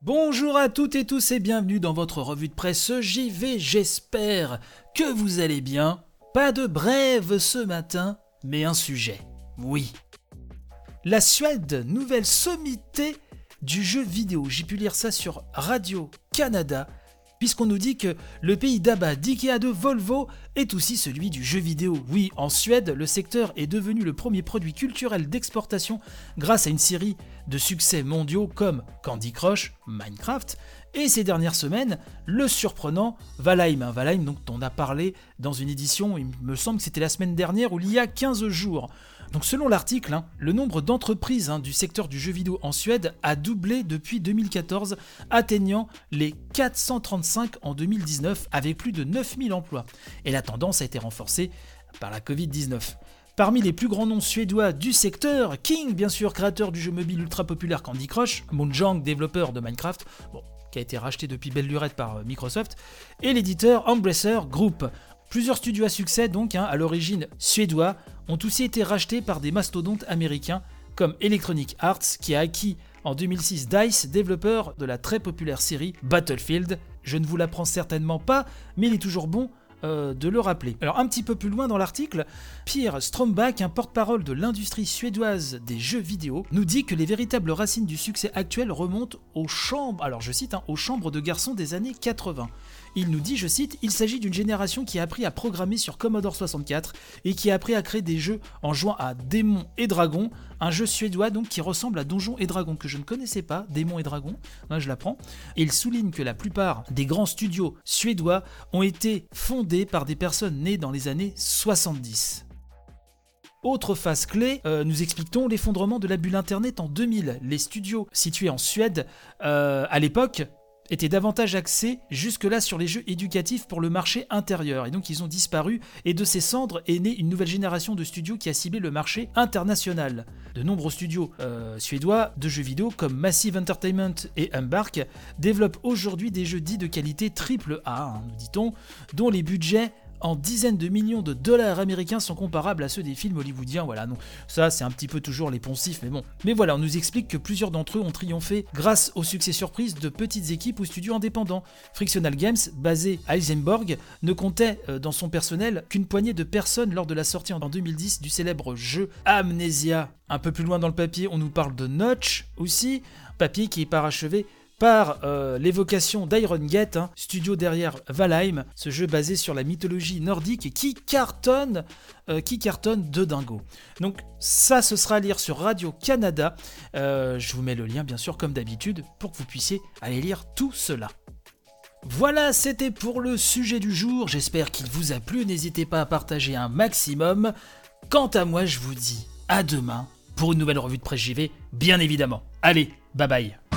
Bonjour à toutes et tous et bienvenue dans votre revue de presse JV, j'espère que vous allez bien. Pas de brève ce matin, mais un sujet. Oui. La Suède, nouvelle sommité du jeu vidéo. J'ai pu lire ça sur Radio Canada puisqu'on nous dit que le pays d'Abba, d'Ikea, de Volvo est aussi celui du jeu vidéo. Oui, en Suède, le secteur est devenu le premier produit culturel d'exportation grâce à une série de succès mondiaux comme Candy Crush, Minecraft, et ces dernières semaines, le surprenant Valheim. Valheim dont on a parlé dans une édition, il me semble que c'était la semaine dernière, ou il y a 15 jours. Donc selon l'article, hein, le nombre d'entreprises hein, du secteur du jeu vidéo en Suède a doublé depuis 2014, atteignant les 435 en 2019 avec plus de 9000 emplois. Et la tendance a été renforcée par la Covid-19. Parmi les plus grands noms suédois du secteur, King, bien sûr, créateur du jeu mobile ultra populaire Candy Crush, Moonjang, développeur de Minecraft, qui a été racheté depuis belle lurette par euh, Microsoft, et l'éditeur Embracer Group. Plusieurs studios à succès, donc, hein, à l'origine suédois, ont aussi été rachetés par des mastodontes américains comme Electronic Arts, qui a acquis en 2006 DICE, développeur de la très populaire série Battlefield. Je ne vous l'apprends certainement pas, mais il est toujours bon euh, de le rappeler. Alors un petit peu plus loin dans l'article, Pierre Strombach, un porte-parole de l'industrie suédoise des jeux vidéo, nous dit que les véritables racines du succès actuel remontent aux chambres, alors je cite, hein, aux chambres de garçons des années 80. Il nous dit, je cite, Il s'agit d'une génération qui a appris à programmer sur Commodore 64 et qui a appris à créer des jeux en jouant à Démons et Dragons, un jeu suédois donc qui ressemble à Donjons et Dragons que je ne connaissais pas, Démons et Dragons, moi je l'apprends. Il souligne que la plupart des grands studios suédois ont été fondés par des personnes nées dans les années 70. Autre phase clé, euh, nous expliquons l'effondrement de la bulle Internet en 2000. Les studios situés en Suède, euh, à l'époque, étaient davantage axés jusque-là sur les jeux éducatifs pour le marché intérieur. Et donc ils ont disparu, et de ces cendres est née une nouvelle génération de studios qui a ciblé le marché international. De nombreux studios euh, suédois de jeux vidéo comme Massive Entertainment et Embark développent aujourd'hui des jeux dits de qualité triple A, hein, nous dit-on, dont les budgets en dizaines de millions de dollars américains sont comparables à ceux des films hollywoodiens. Voilà, non, ça c'est un petit peu toujours les poncifs, mais bon. Mais voilà, on nous explique que plusieurs d'entre eux ont triomphé grâce au succès surprise de petites équipes ou studios indépendants. Frictional Games, basé à Eisenborg, ne comptait euh, dans son personnel qu'une poignée de personnes lors de la sortie en 2010 du célèbre jeu Amnesia. Un peu plus loin dans le papier, on nous parle de Notch aussi, papier qui est parachevé par euh, l'évocation d'Iron Gate, hein, studio derrière Valheim, ce jeu basé sur la mythologie nordique qui cartonne, euh, qui cartonne de dingo. Donc ça, ce sera à lire sur Radio Canada. Euh, je vous mets le lien, bien sûr, comme d'habitude, pour que vous puissiez aller lire tout cela. Voilà, c'était pour le sujet du jour. J'espère qu'il vous a plu. N'hésitez pas à partager un maximum. Quant à moi, je vous dis à demain pour une nouvelle revue de presse JV, bien évidemment. Allez, bye bye.